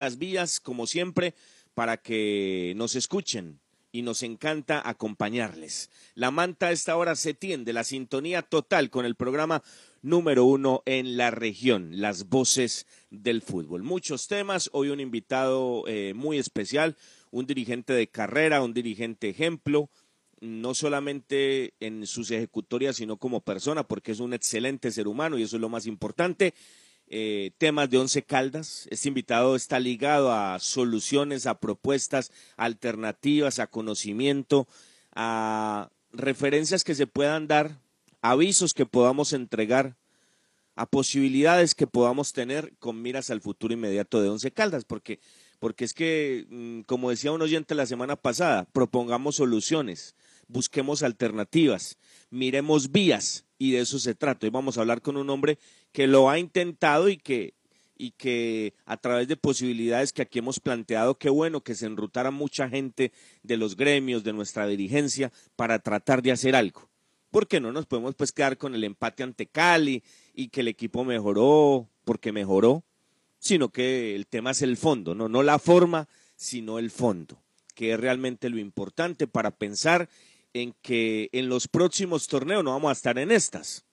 las vías, como siempre, para que nos escuchen y nos encanta acompañarles. La manta a esta hora se tiende, la sintonía total con el programa número uno en la región, las voces del fútbol. Muchos temas, hoy un invitado eh, muy especial, un dirigente de carrera, un dirigente ejemplo, no solamente en sus ejecutorias, sino como persona, porque es un excelente ser humano y eso es lo más importante. Eh, temas de Once Caldas. Este invitado está ligado a soluciones, a propuestas alternativas, a conocimiento, a referencias que se puedan dar, avisos que podamos entregar, a posibilidades que podamos tener con miras al futuro inmediato de Once Caldas, porque, porque es que, mm, como decía un oyente la semana pasada, propongamos soluciones, busquemos alternativas, miremos vías y de eso se trata. Hoy vamos a hablar con un hombre que lo ha intentado y que, y que a través de posibilidades que aquí hemos planteado, qué bueno que se enrutara mucha gente de los gremios, de nuestra dirigencia, para tratar de hacer algo. Porque no nos podemos pues quedar con el empate ante Cali y que el equipo mejoró porque mejoró, sino que el tema es el fondo, no, no la forma, sino el fondo, que es realmente lo importante para pensar en que en los próximos torneos no vamos a estar en estas,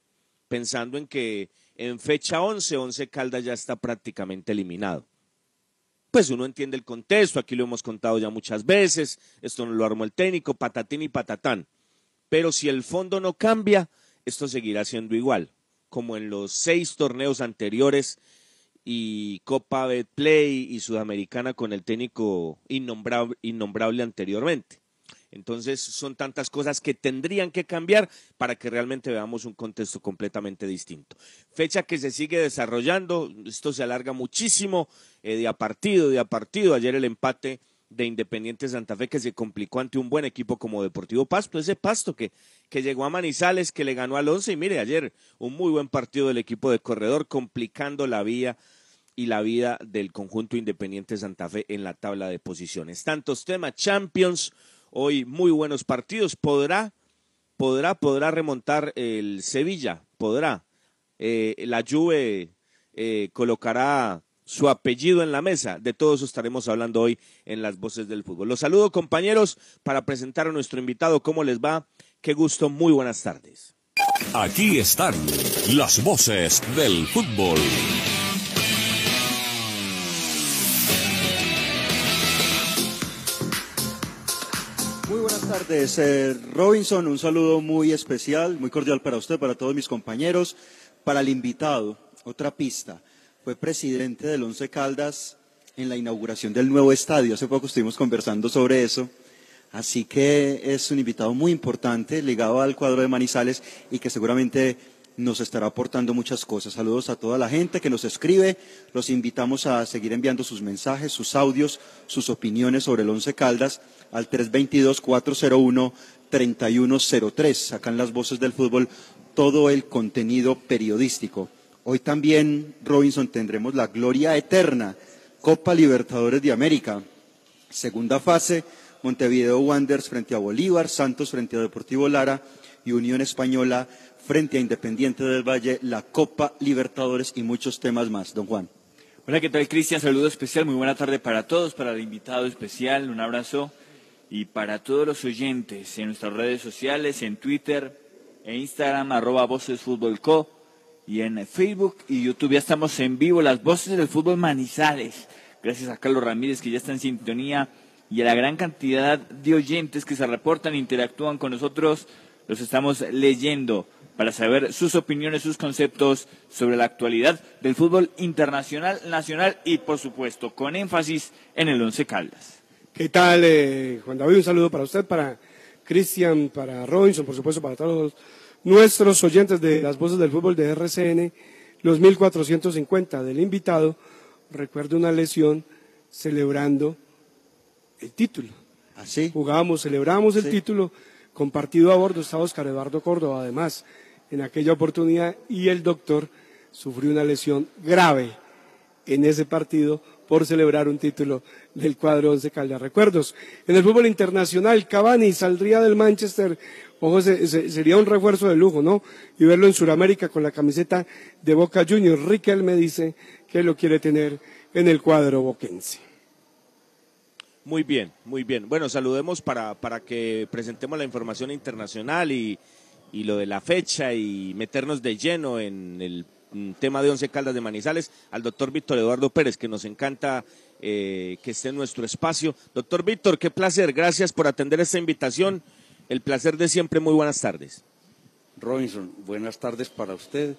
pensando en que en fecha 11, 11 Caldas ya está prácticamente eliminado. Pues uno entiende el contexto, aquí lo hemos contado ya muchas veces, esto no lo armó el técnico, patatín y patatán. Pero si el fondo no cambia, esto seguirá siendo igual, como en los seis torneos anteriores y Copa Betplay y Sudamericana con el técnico innombrable, innombrable anteriormente. Entonces son tantas cosas que tendrían que cambiar para que realmente veamos un contexto completamente distinto. Fecha que se sigue desarrollando, esto se alarga muchísimo eh, de a partido, de a partido. Ayer el empate de Independiente Santa Fe que se complicó ante un buen equipo como Deportivo Pasto, ese Pasto que, que llegó a Manizales, que le ganó al once y mire ayer un muy buen partido del equipo de corredor complicando la vía y la vida del conjunto Independiente Santa Fe en la tabla de posiciones. Tantos temas, Champions, hoy muy buenos partidos. ¿Podrá, podrá, podrá remontar el Sevilla? ¿Podrá? Eh, la Juve eh, colocará su apellido en la mesa. De todo eso estaremos hablando hoy en las voces del fútbol. Los saludo compañeros para presentar a nuestro invitado. ¿Cómo les va? Qué gusto. Muy buenas tardes. Aquí están las voces del fútbol. Tardes, eh, Robinson. Un saludo muy especial, muy cordial para usted, para todos mis compañeros, para el invitado. Otra pista. Fue presidente del Once Caldas en la inauguración del nuevo estadio. Hace poco estuvimos conversando sobre eso. Así que es un invitado muy importante, ligado al cuadro de Manizales y que seguramente nos estará aportando muchas cosas. Saludos a toda la gente que nos escribe. Los invitamos a seguir enviando sus mensajes, sus audios, sus opiniones sobre el Once Caldas al 322-401-3103. Acá las voces del fútbol todo el contenido periodístico. Hoy también, Robinson, tendremos la gloria eterna, Copa Libertadores de América. Segunda fase, Montevideo Wanderers frente a Bolívar, Santos frente a Deportivo Lara y Unión Española frente a Independiente del Valle, la Copa Libertadores y muchos temas más. Don Juan. Hola, ¿qué tal, Cristian? Saludo especial, muy buena tarde para todos, para el invitado especial, un abrazo y para todos los oyentes en nuestras redes sociales, en Twitter e Instagram, arroba Voces Fútbol Co. Y en Facebook y YouTube ya estamos en vivo, las voces del fútbol Manizales. Gracias a Carlos Ramírez que ya está en sintonía y a la gran cantidad de oyentes que se reportan e interactúan con nosotros. Los estamos leyendo para saber sus opiniones, sus conceptos sobre la actualidad del fútbol internacional, nacional y, por supuesto, con énfasis en el Once Caldas. ¿Qué tal, eh, Juan David? Un saludo para usted, para Cristian, para Robinson, por supuesto, para todos nuestros oyentes de las voces del fútbol de RCN, los 1450 del invitado. Recuerdo una lesión celebrando el título. Así. ¿Ah, Jugábamos, celebramos el título, compartido a bordo estaba Oscar Eduardo Córdoba, además, en aquella oportunidad, y el doctor sufrió una lesión grave en ese partido por celebrar un título del cuadro Once Caldas. Recuerdos, en el fútbol internacional, Cavani saldría del Manchester, ojo, sería un refuerzo de lujo, ¿no? Y verlo en Sudamérica con la camiseta de Boca Juniors. Riquel me dice que lo quiere tener en el cuadro boquense. Muy bien, muy bien. Bueno, saludemos para, para que presentemos la información internacional y, y lo de la fecha y meternos de lleno en el tema de Once Caldas de Manizales al doctor Víctor Eduardo Pérez, que nos encanta eh, que esté en nuestro espacio. Doctor Víctor, qué placer, gracias por atender esta invitación. El placer de siempre, muy buenas tardes. Robinson, buenas tardes para usted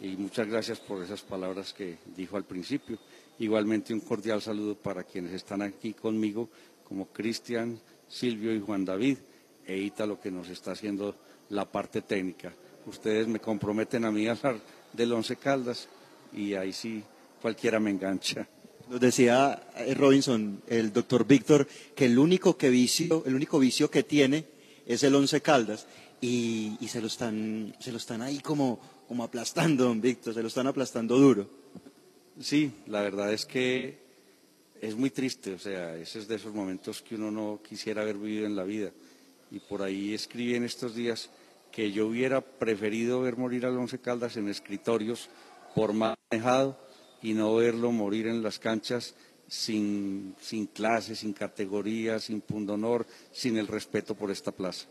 y muchas gracias por esas palabras que dijo al principio. Igualmente un cordial saludo para quienes están aquí conmigo, como Cristian, Silvio y Juan David, e Ítalo que nos está haciendo la parte técnica. Ustedes me comprometen a mí a hablar del Once Caldas y ahí sí cualquiera me engancha. Nos decía eh, Robinson, el doctor Víctor, que el único, que vicio, el único vicio que tiene es el Once Caldas y, se, lo están, se lo están ahí como, como aplastando, don Víctor, se lo están aplastando duro. Sí, la verdad es que es muy triste, o sea, ese es de esos momentos que uno no quisiera haber vivido en la vida. Y por ahí escribí en estos días que yo hubiera preferido ver morir al Once Caldas en escritorios por manejado y no verlo morir en las canchas sin, sin clase, sin categoría, sin pundonor, sin el respeto por esta plaza.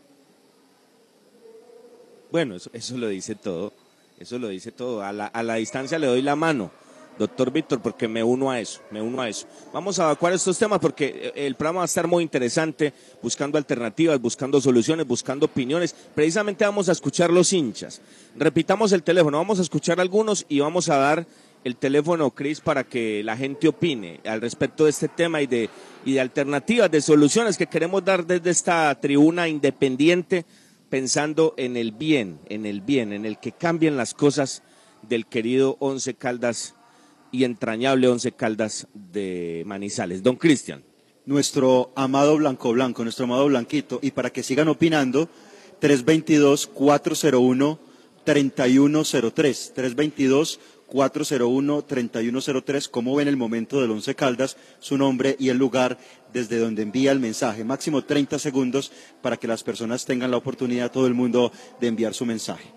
Bueno, eso, eso lo dice todo, eso lo dice todo. A la, a la distancia le doy la mano doctor Víctor, porque me uno a eso, me uno a eso. Vamos a evacuar estos temas porque eh, el programa va a estar muy interesante, buscando alternativas, buscando soluciones, buscando opiniones. Precisamente vamos a escuchar los hinchas. Repitamos el teléfono, vamos a escuchar algunos y vamos a dar el teléfono, Cris, para que la gente opine al respecto de este tema y de, y de alternativas, de soluciones que queremos dar desde esta tribuna independiente, pensando en el bien, en el bien, en el que cambien las cosas del querido Once Caldas y entrañable Once Caldas de Manizales. Don Cristian. Nuestro amado Blanco Blanco, nuestro amado Blanquito, y para que sigan opinando, 322-401-3103, 322-401-3103, cómo ven el momento del Once Caldas, su nombre y el lugar desde donde envía el mensaje. Máximo 30 segundos para que las personas tengan la oportunidad, todo el mundo, de enviar su mensaje.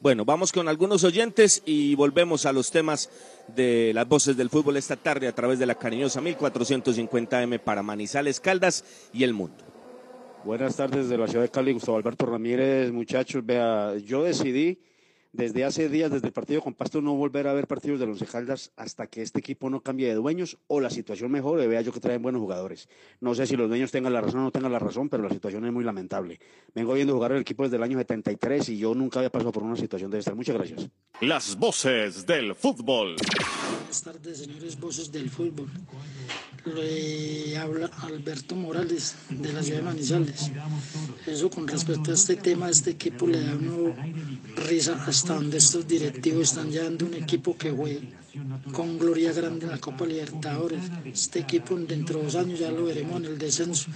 Bueno, vamos con algunos oyentes y volvemos a los temas de las voces del fútbol esta tarde a través de la cariñosa 1450M para Manizales, Caldas y el mundo. Buenas tardes de la ciudad de Cali, Gustavo Alberto Ramírez, muchachos. Vea, yo decidí desde hace días, desde el partido con Pasto, no volver a ver partidos de los Caldas hasta que este equipo no cambie de dueños o la situación mejore. Vea yo que traen buenos jugadores. No sé si los dueños tengan la razón o no tengan la razón, pero la situación es muy lamentable. Vengo viendo jugar el equipo desde el año 73 y yo nunca había pasado por una situación de esta. Muchas gracias. Las voces del fútbol. Buenas tardes, señores voces del fútbol. Le habla Alberto Morales de la ciudad de Manizales. Eso con respecto a este tema, este equipo le da una risa hasta donde estos directivos están llevando un equipo que juegue con gloria grande en la Copa Libertadores. Este equipo dentro de dos años ya lo veremos en el descenso.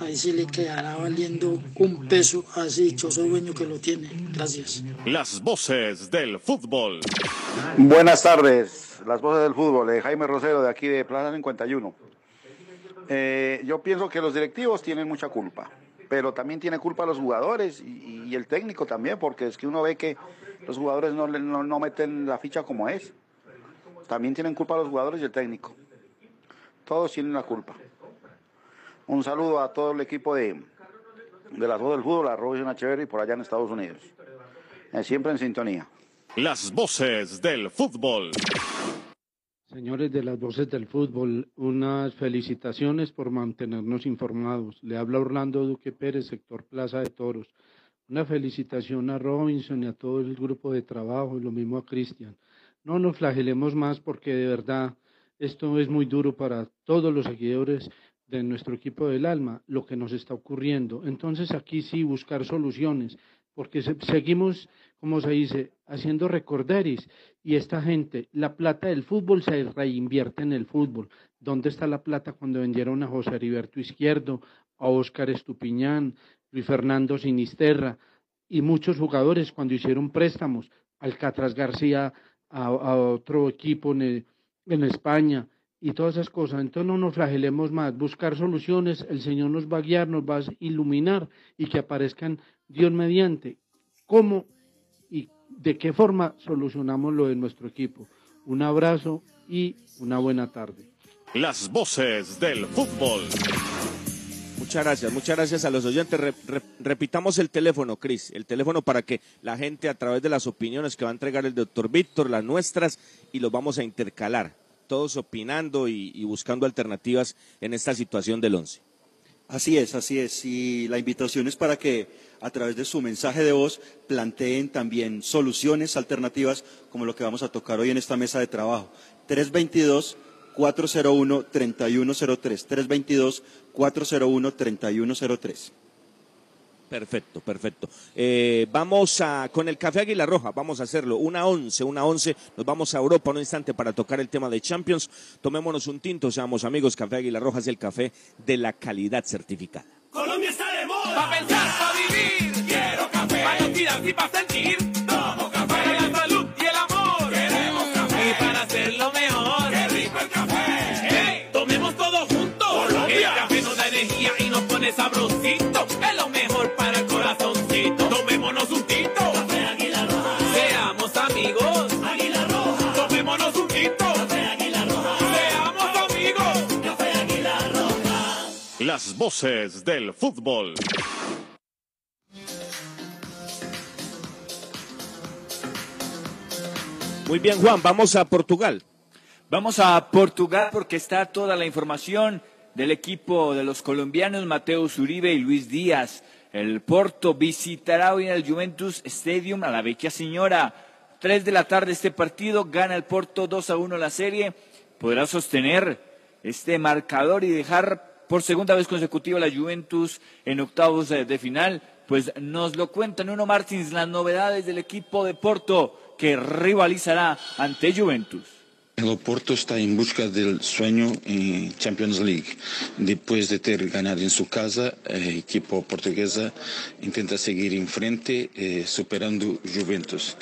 Ahí sí le quedará valiendo un peso así dichoso dueño que lo tiene. Gracias. Las voces del fútbol. Buenas tardes, las voces del fútbol. de Jaime Rosero de aquí de Plaza 51. Eh, yo pienso que los directivos tienen mucha culpa pero también tiene culpa los jugadores y, el técnico también, porque es que uno ve que los jugadores no, no, meten la ficha como es. También tienen culpa los jugadores y el técnico. Todos tienen la culpa. Un saludo a todo el equipo de, de las voces del fútbol, a Robinson y por allá en Estados Unidos. Eh, siempre en sintonía. Las voces del fútbol. Señores de las voces del fútbol, unas felicitaciones por mantenernos informados. Le habla Orlando Duque Pérez, sector Plaza de Toros. Una felicitación a Robinson y a todo el grupo de trabajo y lo mismo a Cristian. No nos flagelemos más porque de verdad esto es muy duro para todos los seguidores de nuestro equipo del alma, lo que nos está ocurriendo. Entonces aquí sí buscar soluciones, porque seguimos, como se dice, haciendo recorderis y esta gente, la plata del fútbol se reinvierte en el fútbol. ¿Dónde está la plata cuando vendieron a José Heriberto Izquierdo, a Óscar Estupiñán, Luis Fernando Sinisterra y muchos jugadores cuando hicieron préstamos? Alcatraz García a, otro equipo en, en España y todas esas cosas. Entonces no nos flagelemos más, buscar soluciones, el Señor nos va a guiar, nos va a iluminar y que aparezcan Dios mediante. ¿Cómo y de qué forma solucionamos lo de nuestro equipo? Un abrazo y una buena tarde. Las voces del fútbol. Muchas gracias, muchas gracias a los oyentes. repitamos el teléfono, Cris, el teléfono para que la gente a través de las opiniones que va a entregar el doctor Víctor, las nuestras, y los vamos a intercalar, todos opinando y, buscando alternativas en esta situación del once. Así es, así es. Y la invitación es para que a través de su mensaje de voz planteen también soluciones alternativas como lo que vamos a tocar hoy en esta mesa de trabajo. 322 401-3103. 322-401-3103. Perfecto, perfecto. Eh, vamos a, con el Café Águila Roja, vamos a hacerlo. Una once, una once. Nos vamos a Europa un instante para tocar el tema de Champions. Tomémonos un tinto, seamos amigos. Café Águila Roja es el café de la calidad certificada. Colombia está de moda. Para pensar, para vivir. Quiero café. Para y para sentir. Voces del fútbol. Muy bien, Juan, vamos a Portugal. Vamos a Portugal porque está toda la información del equipo de los colombianos Mateus Uribe y Luis Díaz. El Porto visitará hoy en el Juventus Stadium a la vecchia señora. Tres de la tarde este partido, gana el Porto 2 a 1 la serie. Podrá sostener este marcador y dejar por segunda vez consecutiva la Juventus en octavos de final. Pues nos lo cuenta Nuno Martins, las novedades del equipo de Porto que rivalizará ante Juventus. El Oporto está en busca del sueño en Champions League. Después de ter ganado en su casa, el equipo portuguesa intenta seguir en frente, eh, superando Juventus.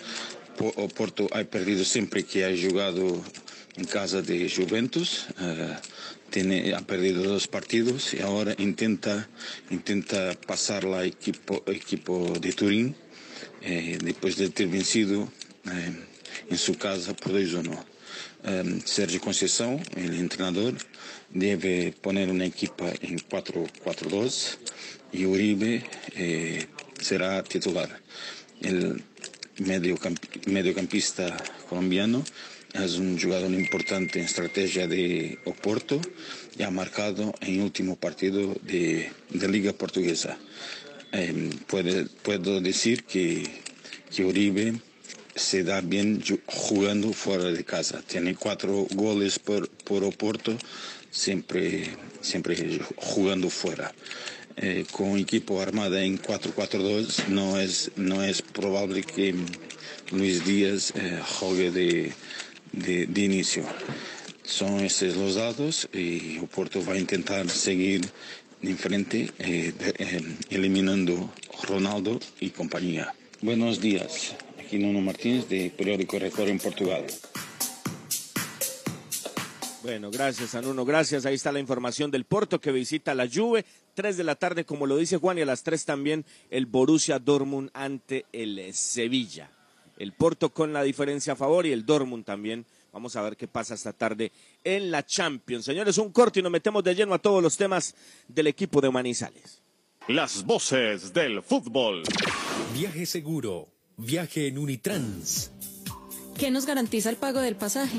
Oporto ha perdido siempre que ha jugado en casa de Juventus. Eh, tiene, ha perdido dos partidos y ahora intenta, intenta pasar la equipo, equipo de Turín eh, después de ter vencido en su casa por 2-1. Um, Sérgio Conceição, ele é treinador, deve poner uma equipa em 4-4-2 e Uribe eh, será titular. El mediocampista colombiano é um jogador importante em estratégia de Oporto e ha marcado em último partido de, de Liga Portuguesa. Eh, puede, puedo decir que, que Uribe se da bien jugando fuera de casa. Tiene cuatro goles por, por Oporto, siempre, siempre jugando fuera. Eh, con equipo armada en 4-4-2 no es, no es probable que Luis Díaz eh, juegue de, de, inicio. Son estos los datos y Oporto va a intentar seguir en frente, eh, eliminando Ronaldo y compañía. Buenos días. Aquí Nuno Martínez de Periódico Record en Portugal. Bueno, gracias a Nuno, gracias. Ahí está la información del Porto que visita la Juve. Tres de la tarde, como lo dice Juan, y a las tres también el Borussia Dortmund ante el Sevilla. El Porto con la diferencia a favor y el Dortmund también. Vamos a ver qué pasa esta tarde en la Champions. Señores, un corte y nos metemos de lleno a todos los temas del equipo de Manizales. Las voces del fútbol. Viaje seguro Viaje en Unitrans. ¿Qué nos garantiza el pago del pasaje?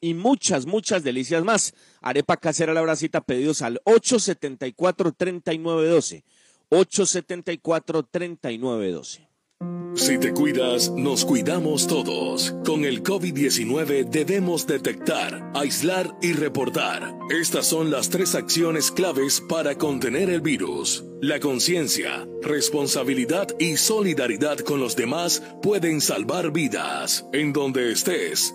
y muchas, muchas delicias más. Arepa casera la bracita, pedidos al 874-3912. 874-3912. Si te cuidas, nos cuidamos todos. Con el COVID-19 debemos detectar, aislar y reportar. Estas son las tres acciones claves para contener el virus. La conciencia, responsabilidad y solidaridad con los demás pueden salvar vidas. En donde estés,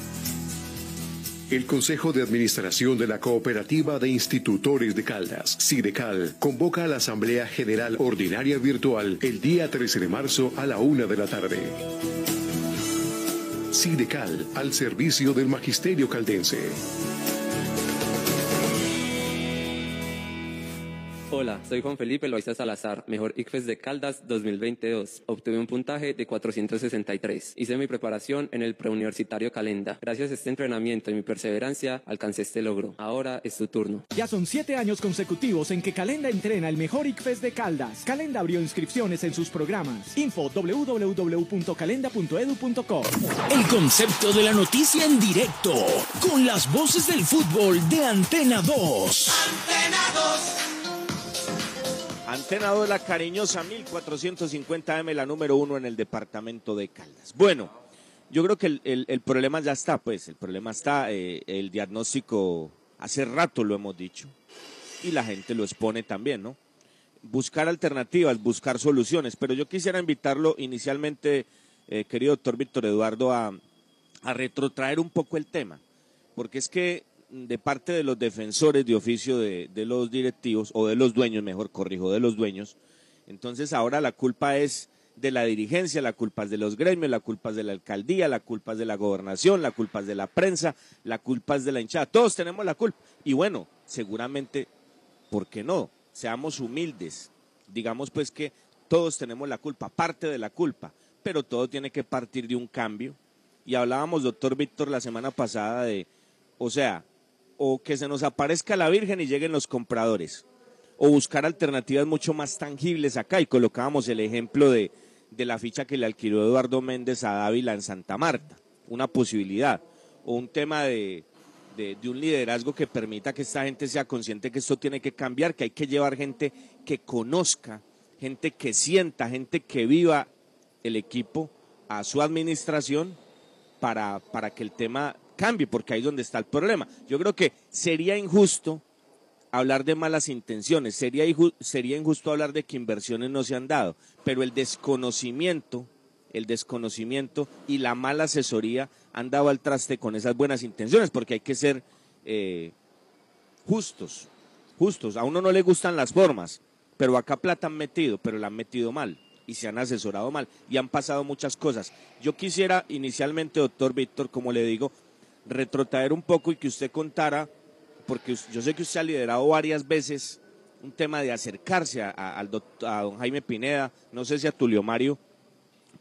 El Consejo de Administración de la Cooperativa de Institutores de Caldas, SIDECAL, convoca a la Asamblea General Ordinaria Virtual el día 13 de marzo a la una de la tarde. SIDECAL, al servicio del Magisterio Caldense. Hola, soy Juan Felipe Loaiza Salazar, mejor ICFES de Caldas 2022. Obtuve un puntaje de 463. Hice mi preparación en el preuniversitario Calenda. Gracias a este entrenamiento y mi perseverancia, alcancé este logro. Ahora es tu turno. Ya son siete años consecutivos en que Calenda entrena el mejor ICFES de Caldas. Calenda abrió inscripciones en sus programas. Info www.calenda.edu.co. El concepto de la noticia en directo, con las voces del fútbol de Antena 2. Antena 2. Antena 2, la cariñosa 1450M, la número uno en el departamento de Caldas. Bueno, yo creo que el, el- problema ya está, pues, el problema está, eh, el diagnóstico hace rato lo hemos dicho y la gente lo expone también, ¿no? Buscar alternativas, buscar soluciones, pero yo quisiera invitarlo inicialmente, eh, querido doctor Víctor Eduardo, a retrotraer un poco el tema, porque es que de parte de los defensores de oficio de, de los directivos, o de los dueños, mejor corrijo, de los dueños, entonces ahora la culpa es de la dirigencia, la culpa es de los gremios, la culpa es de la alcaldía, la culpa es de la gobernación, la culpa es de la prensa, la culpa es de la hinchada, todos tenemos la culpa. Y bueno, seguramente, ¿por qué no? Seamos humildes, digamos pues que todos tenemos la culpa, parte de la culpa, pero todo tiene que partir de un cambio. Y hablábamos, doctor Víctor, la semana pasada de, o sea, o que se nos aparezca la Virgen y lleguen los compradores, o buscar alternativas mucho más tangibles acá. Y colocábamos el ejemplo de, de la ficha que le alquiló Eduardo Méndez a Dávila en Santa Marta, una posibilidad, o un tema de, de, de un liderazgo que permita que esta gente sea consciente que esto tiene que cambiar, que hay que llevar gente que conozca, gente que sienta, gente que viva el equipo a su administración para, para que el tema cambie, porque ahí es donde está el problema. Yo creo que sería injusto hablar de malas intenciones, sería, inju- sería injusto hablar de que inversiones no se han dado, pero el desconocimiento, el desconocimiento y la mala asesoría han dado al traste con esas buenas intenciones, porque hay que ser eh, justos, justos. A uno no le gustan las formas, pero acá plata han metido, pero la han metido mal y se han asesorado mal y han pasado muchas cosas. Yo quisiera inicialmente, doctor Víctor, como le digo, retrotraer un poco y que usted contara, porque yo sé que usted ha liderado varias veces un tema de acercarse a, don Jaime Pineda, no sé si a Tulio Mario,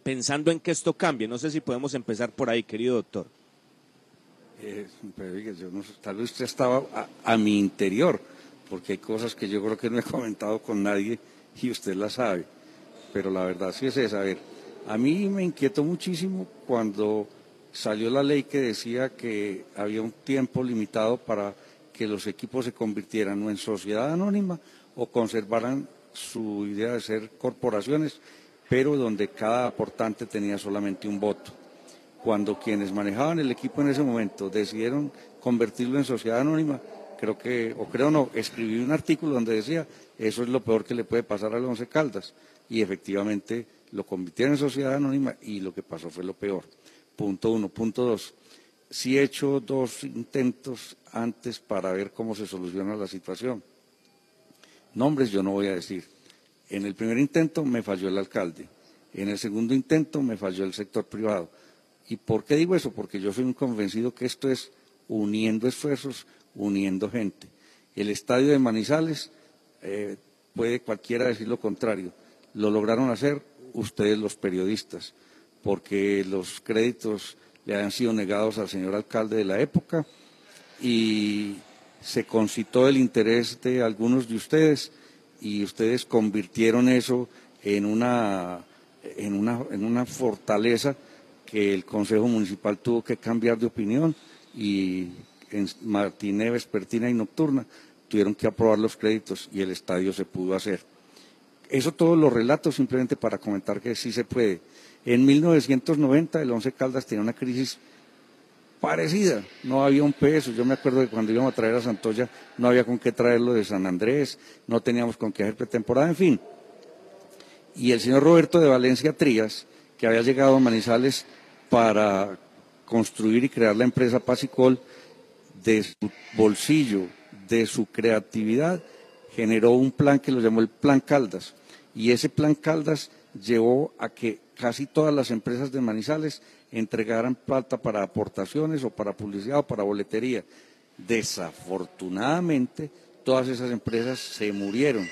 pensando en que esto cambie. No sé si podemos empezar por ahí, querido doctor. Eh, pero tal vez usted estaba a, a mi interior, porque hay cosas que yo creo que no he comentado con nadie y usted las sabe. Pero la verdad sí es esa. A ver, a mí me inquietó muchísimo cuando salió la ley que decía que había un tiempo limitado para que los equipos se convirtieran o en sociedad anónima o conservaran su idea de ser corporaciones, pero donde cada aportante tenía solamente un voto cuando quienes manejaban el equipo en ese momento decidieron convertirlo en sociedad anónima, creo que, o creo no, escribí un artículo donde decía, eso es lo peor que le puede pasar al Once Caldas. Y efectivamente lo convirtieron en sociedad anónima y lo que pasó fue lo peor. Punto uno. Punto dos. Sí he hecho dos intentos antes para ver cómo se soluciona la situación. Nombres yo no voy a decir. En el primer intento me falló el alcalde. En el segundo intento me falló el sector privado. ¿Y por qué digo eso? Porque yo soy un convencido que esto es uniendo esfuerzos, uniendo gente. El estadio de Manizales, eh, puede cualquiera decir lo contrario, lo lograron hacer ustedes los periodistas, porque los créditos le han sido negados al señor alcalde de la época y se concitó el interés de algunos de ustedes y ustedes convirtieron eso en una, en una, en una fortaleza que el Consejo Municipal tuvo que cambiar de opinión y en Martínez, Vespertina y Nocturna tuvieron que aprobar los créditos y el estadio se pudo hacer. Eso todos los relatos simplemente para comentar que sí se puede. En 1990 el Once Caldas tenía una crisis parecida, no había un peso. Yo me acuerdo que cuando íbamos a traer a Santoya no había con qué traerlo de San Andrés, no teníamos con qué hacer pretemporada, en fin. Y el señor Roberto de Valencia Trías, que había llegado a Manizales para construir y crear la empresa Pasicol, de su bolsillo, de su creatividad, generó un plan que lo llamó el Plan Caldas. Y ese Plan Caldas llevó a que casi todas las empresas de Manizales entregaran plata para aportaciones o para publicidad o para boletería. Desafortunadamente, todas esas empresas se murieron.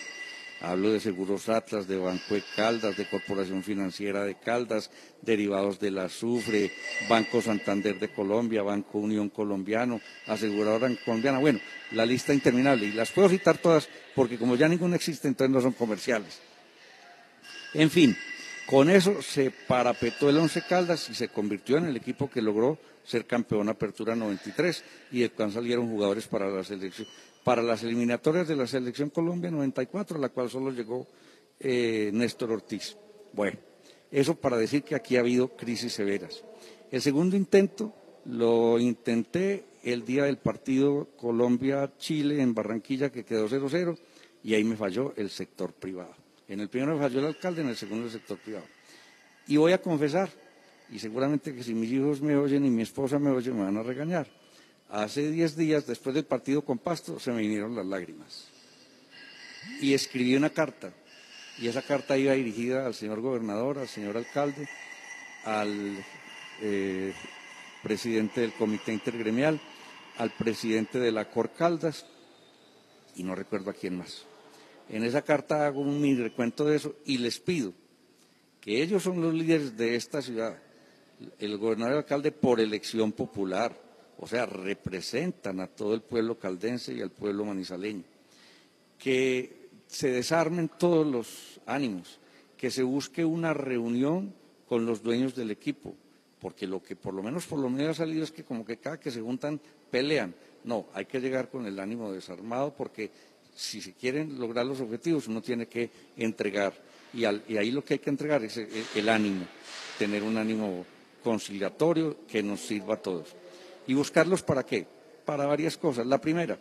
Hablo de Seguros Atlas, de Banco de Caldas, de Corporación Financiera de Caldas, derivados del azufre, Banco Santander de Colombia, Banco Unión Colombiano, Aseguradora Colombiana. Bueno, la lista interminable. Y las puedo citar todas porque como ya ninguna existe, entonces no son comerciales. En fin, con eso se parapetó el Once Caldas y se convirtió en el equipo que logró ser campeón Apertura 93 y de cual salieron jugadores para las eliminatorias de la Selección Colombia 94, a la cual solo llegó eh, Néstor Ortiz. Bueno, eso para decir que aquí ha habido crisis severas. El segundo intento lo intenté el día del partido Colombia-Chile en Barranquilla, que quedó 0-0, y ahí me falló el sector privado. En el primero me falló el alcalde, en el segundo el sector privado. Y voy a confesar, y seguramente que si mis hijos me oyen y mi esposa me oye, me van a regañar. Hace diez días, después del partido con Pasto, se me vinieron las lágrimas. Y escribí una carta. Y esa carta iba dirigida al señor gobernador, al señor alcalde, al eh, presidente del comité intergremial, al presidente de la Cor Caldas, y no recuerdo a quién más. En esa carta hago un recuento de eso y les pido que ellos son los líderes de esta ciudad, el gobernador y el alcalde por elección popular, o sea, representan a todo el pueblo caldense y al pueblo manizaleño. Que se desarmen todos los ánimos, que se busque una reunión con los dueños del equipo, porque lo que por lo menos por lo menos ha salido es que como que cada que se juntan pelean. No, hay que llegar con el ánimo desarmado porque si se quieren lograr los objetivos uno tiene que entregar y, ahí lo que hay que entregar es el ánimo, tener un ánimo conciliatorio que nos sirva a todos. ¿Y buscarlos para qué? Para varias cosas. La primera,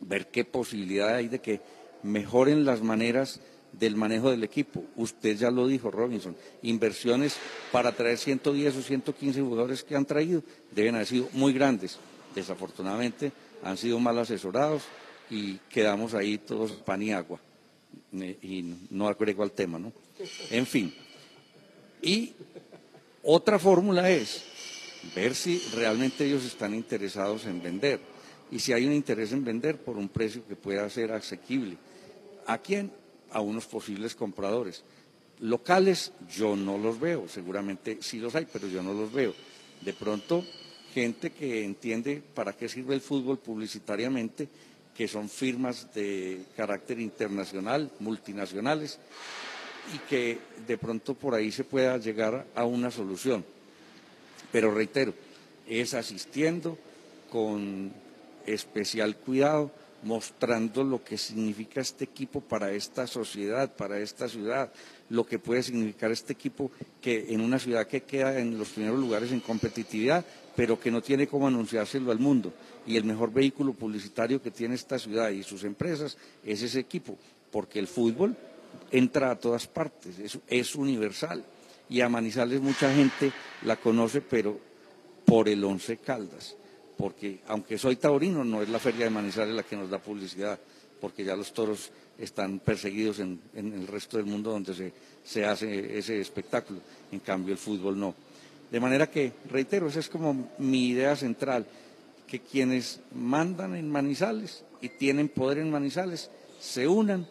ver qué posibilidad hay de que mejoren las maneras del manejo del equipo. Usted ya lo dijo, Robinson, inversiones para traer 110 o 115 jugadores que han traído deben haber sido muy grandes. Desafortunadamente han sido mal asesorados y quedamos ahí todos pan y agua. Y no agrego al tema, ¿no? En fin. Y otra fórmula es ver si realmente ellos están interesados en vender y si hay un interés en vender por un precio que pueda ser asequible. ¿A quién? A unos posibles compradores. Locales yo no los veo, seguramente sí los hay, pero yo no los veo. De pronto, gente que entiende para qué sirve el fútbol publicitariamente, que son firmas de carácter internacional, multinacionales, y que de pronto por ahí se pueda llegar a una solución. Pero reitero, es asistiendo con especial cuidado, mostrando lo que significa este equipo para esta sociedad, para esta ciudad, lo que puede significar este equipo que en una ciudad que queda en los primeros lugares en competitividad, pero que no tiene cómo anunciárselo al mundo. Y el mejor vehículo publicitario que tiene esta ciudad y sus empresas es ese equipo, porque el fútbol entra a todas partes, es universal y a Manizales mucha gente la conoce, pero por el Once Caldas, porque aunque soy taurino, no es la feria de Manizales la que nos da publicidad, porque ya los toros están perseguidos en, en el resto del mundo donde se, se hace ese espectáculo. En cambio, el fútbol no. De manera que, reitero, esa es como mi idea central, que quienes mandan en Manizales y tienen poder en Manizales se unan,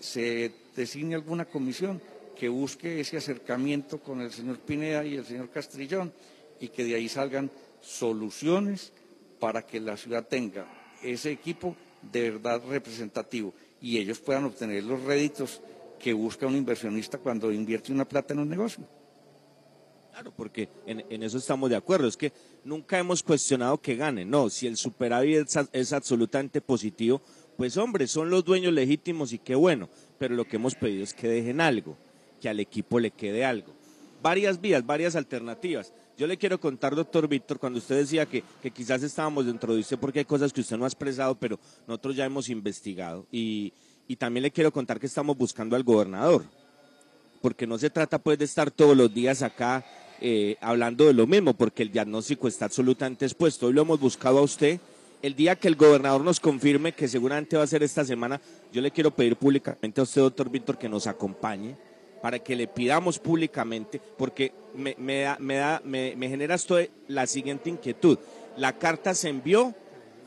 se designe alguna comisión que busque ese acercamiento con el señor Pineda y el señor Castrillón y que de ahí salgan soluciones para que la ciudad tenga ese equipo de verdad representativo y ellos puedan obtener los réditos que busca un inversionista cuando invierte una plata en un negocio. Claro, porque en, eso estamos de acuerdo. Es que nunca hemos cuestionado que gane. No, si el superávit es, absolutamente positivo, pues hombre, son los dueños legítimos y qué bueno. Pero lo que hemos pedido es que dejen algo, que al equipo le quede algo. Varias vías, varias alternativas. Yo le quiero contar, doctor Víctor, cuando usted decía que, quizás estábamos dentro de usted porque hay cosas que usted no ha expresado, pero nosotros ya hemos investigado. Y también le quiero contar que estamos buscando al gobernador porque no se trata pues de estar todos los días acá eh, hablando de lo mismo, porque el diagnóstico está absolutamente expuesto. Hoy lo hemos buscado a usted. El día que el gobernador nos confirme, que seguramente va a ser esta semana, yo le quiero pedir públicamente a usted, doctor Víctor, que nos acompañe para que le pidamos públicamente, porque me, me, da- me, me genera esto de la siguiente inquietud. La carta se envió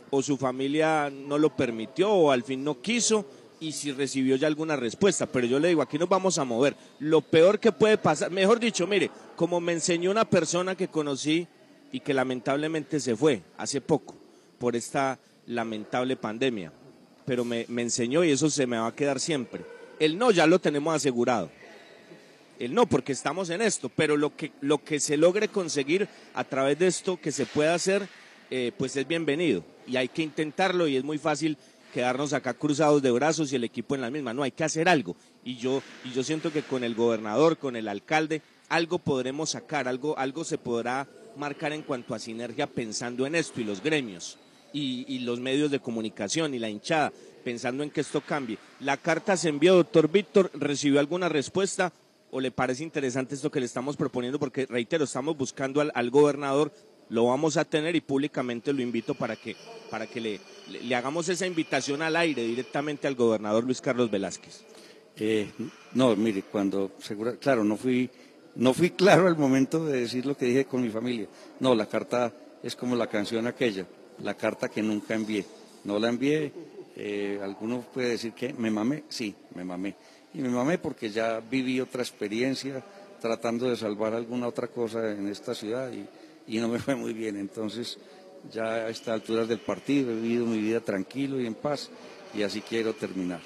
o su familia no lo permitió o al fin no quiso y si recibió ya alguna respuesta. Pero yo le digo, aquí nos vamos a mover. Lo peor que puede pasar, mejor dicho, mire, como me enseñó una persona que conocí y que lamentablemente se fue hace poco por esta lamentable pandemia, pero me, enseñó y eso se me va a quedar siempre. El no ya lo tenemos asegurado. El no, porque estamos en esto, pero lo que, lo que se logre conseguir a través de esto que se pueda hacer, eh, pues es bienvenido. Y hay que intentarlo y es muy fácil quedarnos acá cruzados de brazos y el equipo en la misma. No, hay que hacer algo. Y yo, y yo siento que con el gobernador, con el alcalde, algo podremos sacar, algo, algo se podrá marcar en cuanto a sinergia pensando en esto y los gremios y, los medios de comunicación y la hinchada pensando en que esto cambie. La carta se envió, doctor Víctor, ¿recibió alguna respuesta o le parece interesante esto que le estamos proponiendo? Porque, reitero, estamos buscando al, al gobernador, lo vamos a tener y públicamente lo invito para que, para que le, le- le hagamos esa invitación al aire directamente al gobernador Luis Carlos Velázquez. Eh, no, mire, cuando, segura, claro, no fui, no fui claro al momento de decir lo que dije con mi familia. No, la carta es como la canción aquella, la carta que nunca envié. No la envié, eh, alguno puede decir que me mamé, sí, me mamé. Y me mamé porque ya viví otra experiencia tratando de salvar alguna otra cosa en esta ciudad y, y no me fue muy bien. Entonces, ya a estas alturas del partido he vivido mi vida tranquilo y en paz y así quiero terminar.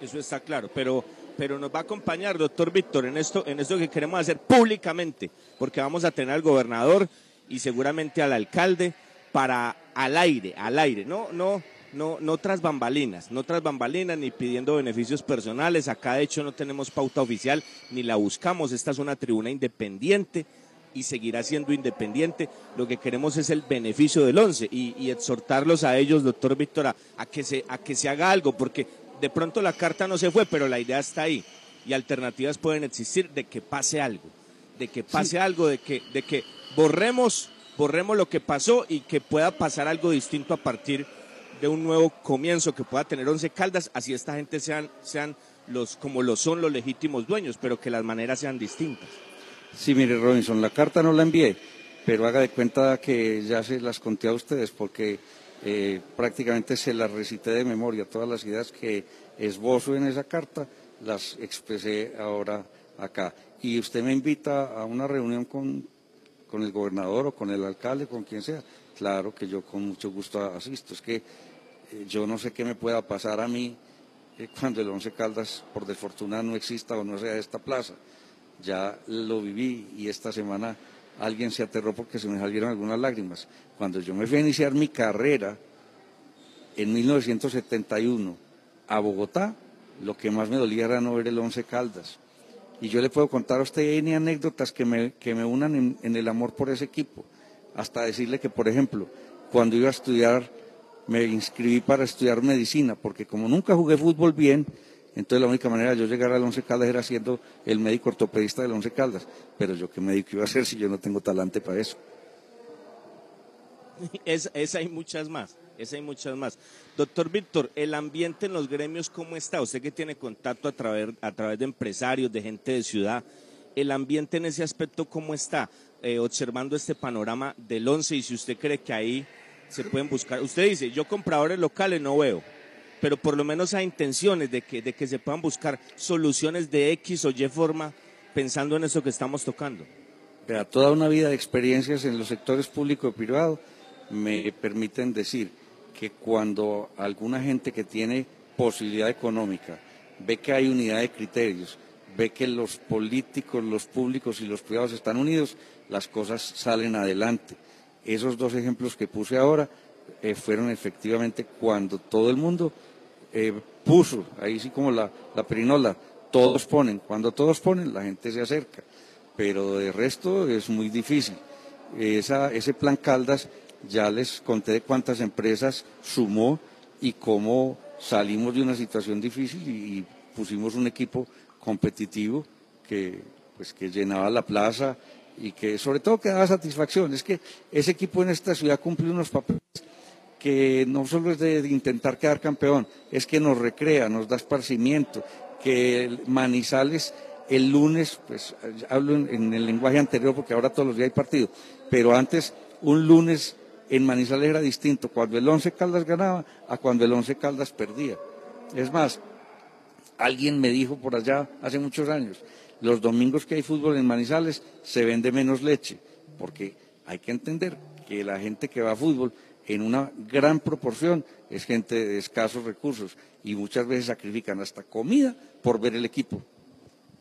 Eso está claro, pero, pero nos va a acompañar, doctor Víctor, en esto, en esto que queremos hacer públicamente, porque vamos a tener al gobernador y seguramente al alcalde para al aire, al aire, no, no, no, no tras bambalinas, no tras bambalinas ni pidiendo beneficios personales. Acá de hecho no tenemos pauta oficial ni la buscamos. Esta es una tribuna independiente y seguirá siendo independiente. Lo que queremos es el beneficio del once y, y exhortarlos a ellos, doctor Víctor, a que se, a que se haga algo, porque de pronto la carta no se fue, pero la idea está ahí y alternativas pueden existir de que pase algo, de que pase algo, de que, de que borremos, borremos lo que pasó y que pueda pasar algo distinto a partir de un nuevo comienzo que pueda tener Once Caldas, así esta gente sean, sean los como lo son los legítimos dueños, pero que las maneras sean distintas. Sí, mire, Robinson, la carta no la envié, pero haga de cuenta que ya se las conté a ustedes porque eh, prácticamente se las recité de memoria. Todas las ideas que esbozo en esa carta las expresé ahora acá. Y usted me invita a una reunión con, con el gobernador o con el alcalde, con quien sea. Claro que yo con mucho gusto asisto. Es que eh, yo no sé qué me pueda pasar a mí eh, cuando el Once Caldas, por desfortuna, no exista o no sea esta plaza ya lo viví y esta semana alguien se aterró porque se me salieron algunas lágrimas. Cuando yo me fui a iniciar mi carrera en 1971 a Bogotá, lo que más me dolía era no ver el Once Caldas. Y yo le puedo contar a usted N anécdotas que me, que me unan en, en el amor por ese equipo. Hasta decirle que, por ejemplo, cuando iba a estudiar, me inscribí para estudiar medicina, porque como nunca jugué fútbol bien, entonces la única manera de yo llegar al Once Caldas era siendo el médico ortopedista del Once Caldas. Pero yo qué médico iba a ser si yo no tengo talante para eso. Es, esa y muchas más. Esa hay muchas más. Doctor Víctor, el ambiente en los gremios, ¿cómo está? Usted que tiene contacto a través, a través de empresarios, de gente de ciudad, el ambiente en ese aspecto, ¿cómo está? Eh, observando este panorama del 11 y si usted cree que ahí se pueden buscar. Usted dice, yo compradores locales no veo, pero por lo menos hay intenciones de que, de que se puedan buscar soluciones de X o Y forma pensando en eso que estamos tocando. Vea, toda una vida de experiencias en los sectores público y privado me permiten decir que cuando alguna gente que tiene posibilidad económica ve que hay unidad de criterios, ve que los políticos, los públicos y los privados están unidos, las cosas salen adelante. Esos dos ejemplos que puse ahora eh, fueron efectivamente cuando todo el mundo eh, puso, ahí sí como la, la perinola, todos ponen, cuando todos ponen la gente se acerca, pero de resto es muy difícil. Ese plan Caldas ya les conté de cuántas empresas sumó y cómo salimos de una situación difícil y, y pusimos un equipo competitivo que, pues, que llenaba la plaza y que sobre todo que daba satisfacción. Es que ese equipo en esta ciudad cumple unos papeles que no solo es de, intentar quedar campeón, es que nos recrea, nos da esparcimiento, que Manizales el lunes, pues hablo en, en el lenguaje anterior porque ahora todos los días hay partido, pero antes un lunes en Manizales era distinto, cuando el Once Caldas ganaba a cuando el Once Caldas perdía. Es más, alguien me dijo por allá hace muchos años, los domingos que hay fútbol en Manizales se vende menos leche, porque hay que entender que la gente que va a fútbol en una gran proporción es gente de escasos recursos y muchas veces sacrifican hasta comida por ver el equipo.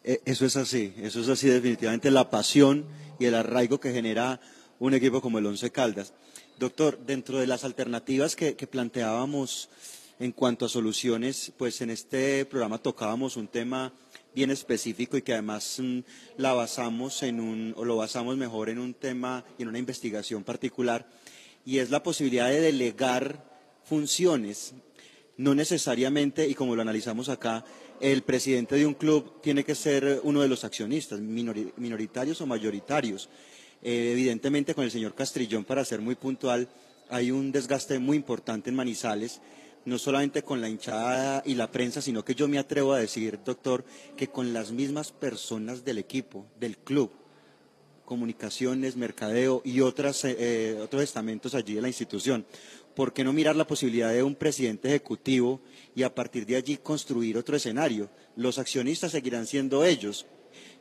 Eh, Eso es así, eso es así definitivamente la pasión y el arraigo que genera un equipo como el Once Caldas. Doctor, dentro de las alternativas que, que planteábamos en cuanto a soluciones, pues en este programa tocábamos un tema bien específico y que además mm, la basamos en un, o lo basamos mejor en un tema y en una investigación particular, y es la posibilidad de delegar funciones, no necesariamente, y como lo analizamos acá, el presidente de un club tiene que ser uno de los accionistas, minori- minoritarios o mayoritarios. Eh, evidentemente, con el señor Castrillón, para ser muy puntual, hay un desgaste muy importante en Manizales, no solamente con la hinchada y la prensa, sino que yo me atrevo a decir, doctor, que con las mismas personas del equipo, del club, comunicaciones, mercadeo y otras, eh, eh, otros estamentos allí de la institución. ¿Por qué no mirar la posibilidad de un presidente ejecutivo y a partir de allí construir otro escenario? Los accionistas seguirán siendo ellos,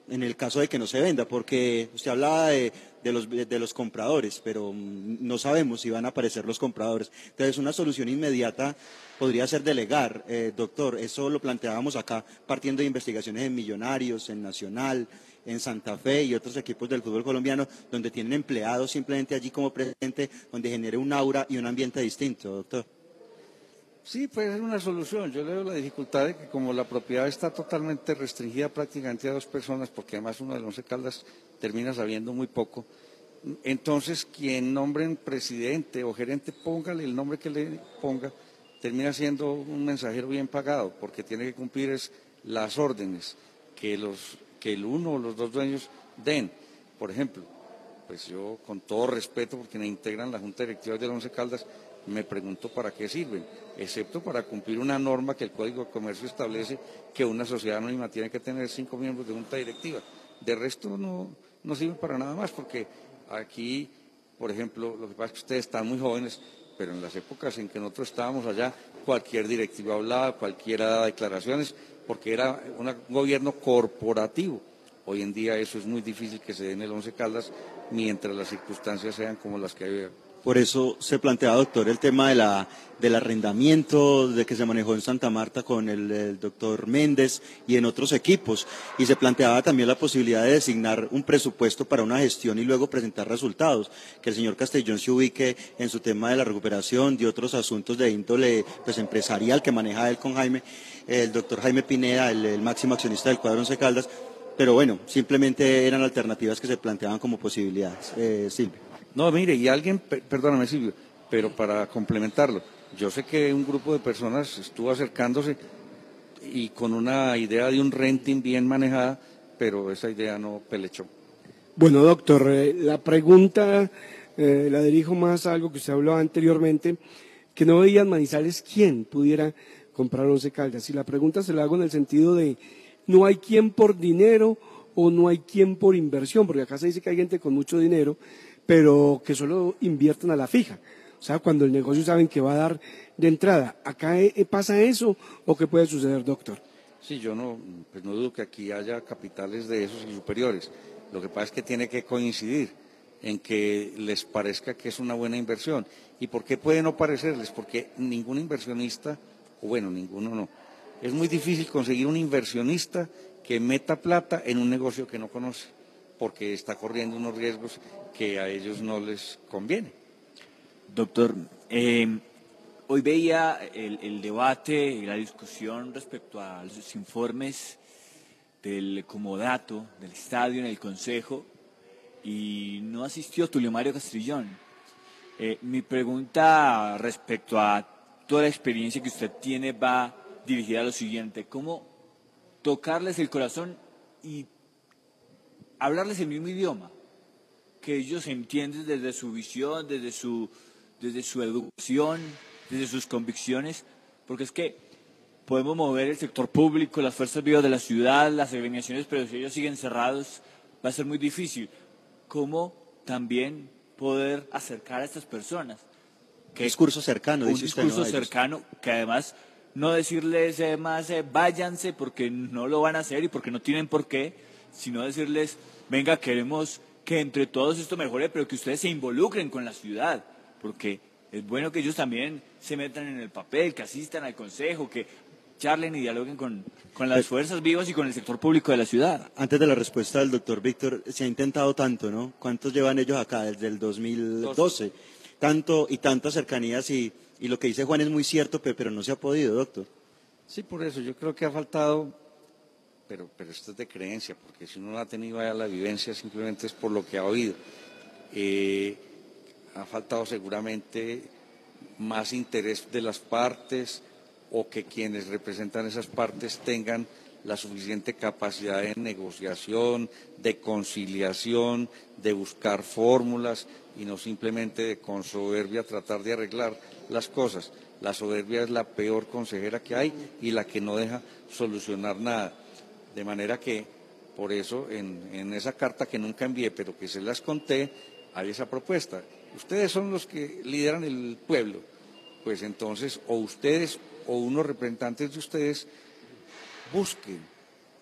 en el caso de que no se venda, porque usted hablaba de, los, de los compradores, pero mm, no sabemos si van a aparecer los compradores. Entonces, una solución inmediata podría ser delegar, eh, doctor, eso lo planteábamos acá, partiendo de investigaciones en Millonarios, en Nacional, en Santa Fe y otros equipos del fútbol colombiano, donde tienen empleados simplemente allí como presidente, donde genere un aura y un ambiente distinto, doctor. Sí, puede ser una solución. Yo le veo la dificultad de que como la propiedad está totalmente restringida prácticamente a dos personas, porque además uno de los once caldas termina sabiendo muy poco, entonces quien nombren presidente o gerente, póngale el nombre que le ponga, termina siendo un mensajero bien pagado, porque tiene que cumplir es las órdenes que, los, que el uno o los dos dueños den. Por ejemplo, pues yo con todo respeto, porque me integran la Junta Directiva del Once Caldas, me pregunto para qué sirven, excepto para cumplir una norma que el Código de Comercio establece que una sociedad anónima tiene que tener cinco miembros de junta directiva. De resto no, no sirven para nada más, porque aquí, por ejemplo, lo que pasa es que ustedes están muy jóvenes, pero en las épocas en que nosotros estábamos allá, cualquier directivo hablaba, cualquiera daba declaraciones, porque era un gobierno corporativo. Hoy en día eso es muy difícil que se dé en el Once Caldas mientras las circunstancias sean como las que hay. Por eso se plantea, doctor, el tema de la, del arrendamiento de que se manejó en Santa Marta con el, doctor Méndez y en otros equipos. Y se planteaba también la posibilidad de designar un presupuesto para una gestión y luego presentar resultados. Que el señor Castellón se ubique en su tema de la recuperación, de otros asuntos de índole pues, empresarial que maneja él con Jaime, el doctor Jaime Pineda, el, el máximo accionista del cuadro Once Caldas. Pero bueno, simplemente eran alternativas que se planteaban como posibilidades. Eh, Silvio. No, mire, y alguien, per- perdóname Silvio, pero para complementarlo, yo sé que un grupo de personas estuvo acercándose y con una idea de un renting bien manejada, pero esa idea no pelechó. Bueno, doctor, eh, la pregunta eh, la dirijo más a algo que usted habló anteriormente que no veían Manizales quién pudiera comprar Once Caldas. Y la pregunta se la hago en el sentido de, no hay quien por dinero o no hay quien por inversión, porque acá se dice que hay gente con mucho dinero, pero que solo invierten a la fija. O sea, cuando el negocio saben que va a dar de entrada. ¿Acá eh, pasa eso o qué puede suceder, doctor? Sí, yo no, pues no dudo que aquí haya capitales de esos y superiores. Lo que pasa es que tiene que coincidir en que les parezca que es una buena inversión. ¿Y por qué puede no parecerles? Porque ningún inversionista, o bueno, ninguno no, es muy difícil conseguir un inversionista que meta plata en un negocio que no conoce, porque está corriendo unos riesgos que a ellos no les conviene. Doctor, eh, hoy veía el, debate y la discusión respecto a los informes del comodato, del estadio en el Consejo, y no asistió Tulio Mario Castrillón. Eh, mi pregunta respecto a toda la experiencia que usted tiene va dirigida a lo siguiente, ¿cómo tocarles el corazón y hablarles el mismo idioma? Que ellos entienden desde su visión, desde su, desde su educación, desde sus convicciones, porque es que podemos mover el sector público, las fuerzas vivas de la ciudad, las agremiaciones, pero si ellos siguen cerrados va a ser muy difícil. ¿Cómo también poder acercar a estas personas? Que discurso cercano, un dice usted, discurso ¿no? a ellos. cercano que además no decirles eh, más eh, váyanse porque no lo van a hacer y porque no tienen por qué, sino decirles venga queremos que entre todos esto mejore, pero que ustedes se involucren con la ciudad, porque es bueno que ellos también se metan en el papel, que asistan al consejo, que charlen y dialoguen con, con las fuerzas vivas y con el sector público de la ciudad. Antes de la respuesta del doctor Víctor, se ha intentado tanto, ¿no? ¿Cuántos llevan ellos acá desde el 2012? Tanto y tantas cercanías y, y lo que dice Juan es muy cierto, pe- pero no se ha podido, doctor. Sí, por eso yo creo que ha faltado, pero, pero esto es de creencia, porque si uno no ha tenido ya la vivencia simplemente es por lo que ha oído. Eh, ha faltado seguramente más interés de las partes o que quienes representan esas partes tengan la suficiente capacidad de negociación, de conciliación, de buscar fórmulas y no simplemente de con soberbia tratar de arreglar las cosas. La soberbia es la peor consejera que hay y la que no deja solucionar nada. De manera que, por eso, en, esa carta que nunca envié, pero que se las conté, hay esa propuesta. Ustedes son los que lideran el pueblo. Pues entonces, o ustedes o unos representantes de ustedes busquen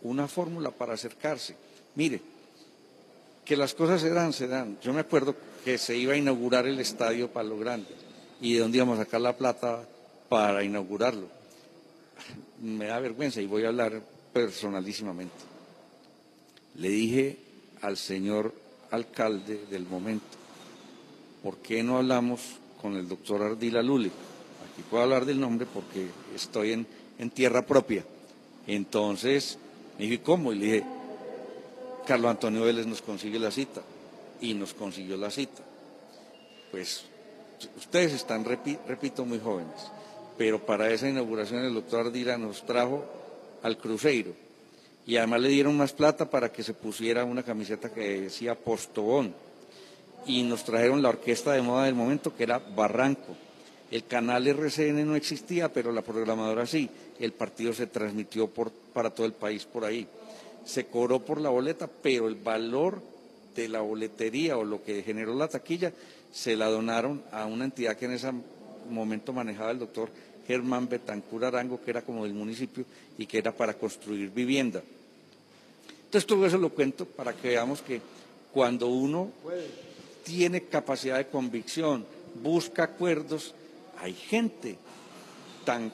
una fórmula para acercarse. Mire, que las cosas se dan, se dan. Yo me acuerdo que se iba a inaugurar el estadio Palo Grande y de dónde íbamos a sacar la plata para inaugurarlo. Me da vergüenza y voy a hablar personalísimamente. Le dije al señor alcalde del momento, ¿por qué no hablamos con el doctor Ardila Lule? Aquí puedo hablar del nombre porque estoy en, en tierra propia. Entonces, me dije, ¿cómo? Y le dije, Carlos Antonio Vélez nos consigue la cita. Y nos consiguió la cita. Pues ustedes están, repi- repito, muy jóvenes. Pero para esa inauguración el doctor Ardila nos trajo al Cruzeiro. Y además le dieron más plata para que se pusiera una camiseta que decía Postobón. Y nos trajeron la orquesta de moda del momento, que era Barranco. El canal RCN no existía, pero la programadora sí. El partido se transmitió por, para todo el país por ahí. Se cobró por la boleta, pero el valor de la boletería o lo que generó la taquilla se la donaron a una entidad que en ese momento manejaba el doctor Germán Betancur Arango, que era como del municipio y que era para construir vivienda. Entonces todo eso lo cuento para que veamos que cuando uno tiene capacidad de convicción, busca acuerdos, hay gente tan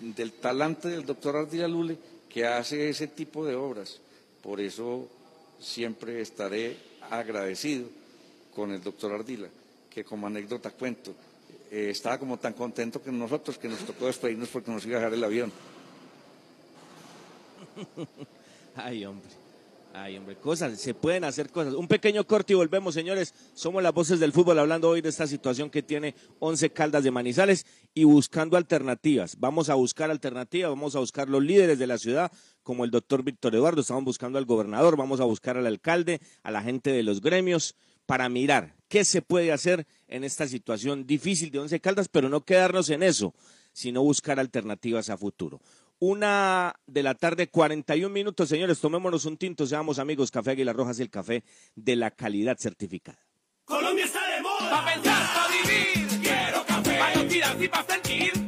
del talante del doctor Ardila Lule que hace ese tipo de obras. Por eso siempre estaré agradecido con el doctor Ardila, que como anécdota cuento, eh, estaba como tan contento que nosotros que nos tocó despedirnos porque nos iba a dejar el avión. Ay, hombre. Ay, hombre, cosas, se pueden hacer cosas. Un pequeño corte y volvemos, señores. Somos las voces del fútbol hablando hoy de esta situación que tiene 11 Caldas de Manizales y buscando alternativas. Vamos a buscar alternativas, vamos a buscar los líderes de la ciudad, como el doctor Víctor Eduardo, estamos buscando al gobernador, vamos a buscar al alcalde, a la gente de los gremios, para mirar qué se puede hacer en esta situación difícil de Once Caldas, pero no quedarnos en eso, sino buscar alternativas a futuro. Una de la tarde, 41 minutos, señores, tomémonos un tinto, seamos amigos, Café Águila Rojas, el café de la calidad certificada. Colombia está de moda. Pa' pensar, pa' vivir. Quiero café. Pa' no tirar y pa' sentir.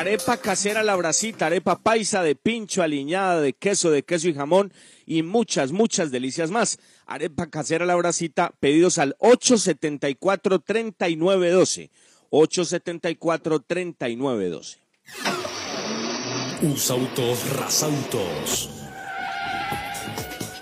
Arepa casera la bracita, arepa paisa de pincho, aliñada de queso, de queso y jamón y muchas, muchas delicias más. Arepa casera la bracita, pedidos al 874-3912. 874-3912. Usautos Rasautos.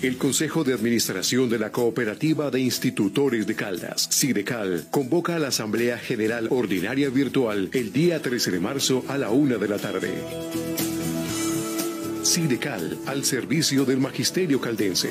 El Consejo de Administración de la Cooperativa de Institutores de Caldas, Sidecal, convoca a la Asamblea General Ordinaria Virtual el día 13 de marzo a la una de la tarde. Sidecal, al servicio del Magisterio Caldense.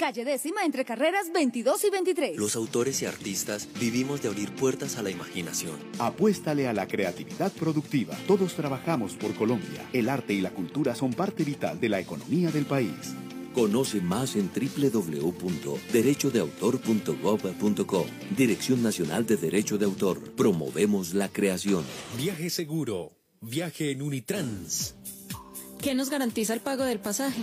Calle décima entre carreras 22 y 23. Los autores y artistas vivimos de abrir puertas a la imaginación. Apuéstale a la creatividad productiva. Todos trabajamos por Colombia. El arte y la cultura son parte vital de la economía del país. Conoce más en www.derechodeautor.gov.co. Dirección Nacional de Derecho de Autor. Promovemos la creación. Viaje seguro. Viaje en Unitrans. ¿Qué nos garantiza el pago del pasaje?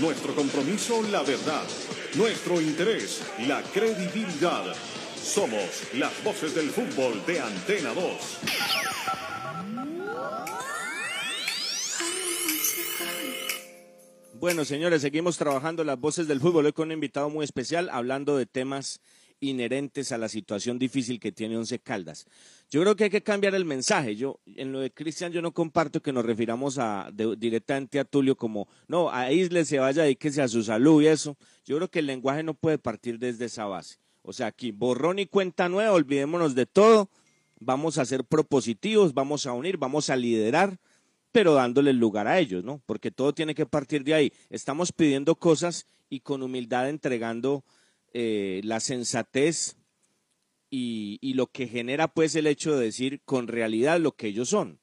Nuestro compromiso, la verdad. Nuestro interés, la credibilidad. Somos las voces del fútbol de Antena 2. Bueno, señores, seguimos trabajando las voces del fútbol hoy con un invitado muy especial hablando de temas inherentes a la situación difícil que tiene Once Caldas. Yo creo que hay que cambiar el mensaje. Yo en lo de Cristian yo no comparto que nos refiramos a directamente a Tulio como no, a Isle se vaya y que sea su salud y eso. Yo creo que el lenguaje no puede partir desde esa base. O sea, aquí borrón y cuenta nueva, olvidémonos de todo. Vamos a ser propositivos, vamos a unir, vamos a liderar, pero dándole lugar a ellos, ¿no? Porque todo tiene que partir de ahí. Estamos pidiendo cosas y con humildad entregando eh, la sensatez y, y lo que genera pues el hecho de decir con realidad lo que ellos son.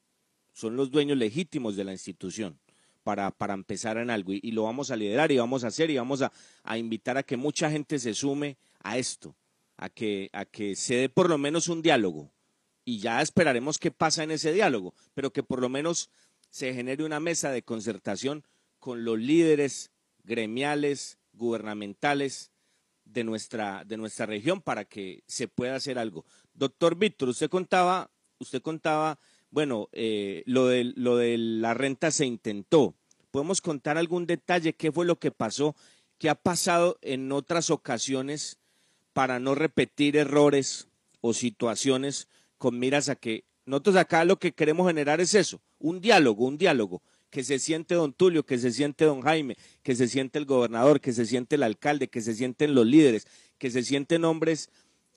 Son los dueños legítimos de la institución para, para empezar en algo y, lo vamos a liderar y vamos a hacer y vamos a, a invitar a que mucha gente se sume a esto, a que, a que se dé por lo menos un diálogo y ya esperaremos qué pasa en ese diálogo, pero que por lo menos se genere una mesa de concertación con los líderes gremiales, gubernamentales de nuestra, de nuestra región para que se pueda hacer algo. Doctor Víctor, usted contaba, usted contaba, bueno, eh, lo, de, lo de la renta se intentó. ¿Podemos contar algún detalle? ¿Qué fue lo que pasó? ¿Qué ha pasado en otras ocasiones para no repetir errores o situaciones con miras a que nosotros acá lo que queremos generar es eso, un diálogo, un diálogo, que se siente don Tulio, que se siente don Jaime, que se siente el gobernador, que se siente el alcalde, que se sienten los líderes, que se sienten hombres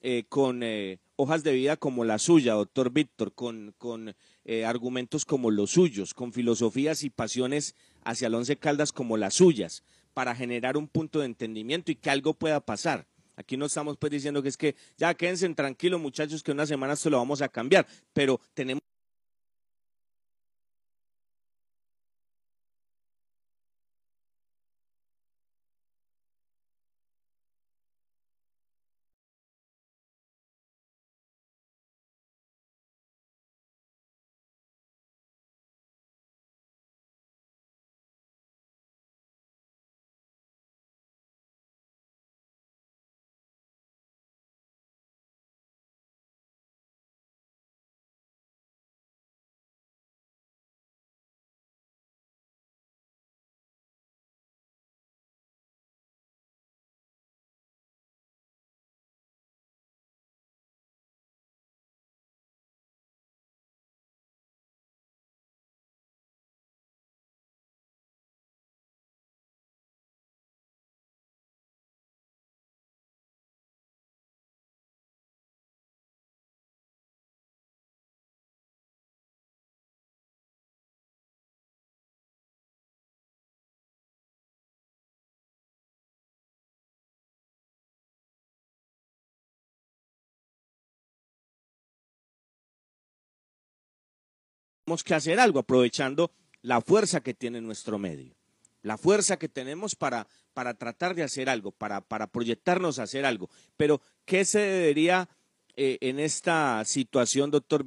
eh, con eh, hojas de vida como la suya, doctor Víctor, con, con eh, argumentos como los suyos, con filosofías y pasiones hacia el Once Caldas como las suyas, para generar un punto de entendimiento y que algo pueda pasar. Aquí no estamos pues diciendo que es que ya quédense tranquilos muchachos que una semana se lo vamos a cambiar, pero tenemos tenemos que hacer algo aprovechando la fuerza que tiene nuestro medio, la fuerza que tenemos para, para tratar de hacer algo, para, para proyectarnos a hacer algo. Pero, ¿qué se debería eh, en esta situación, doctor?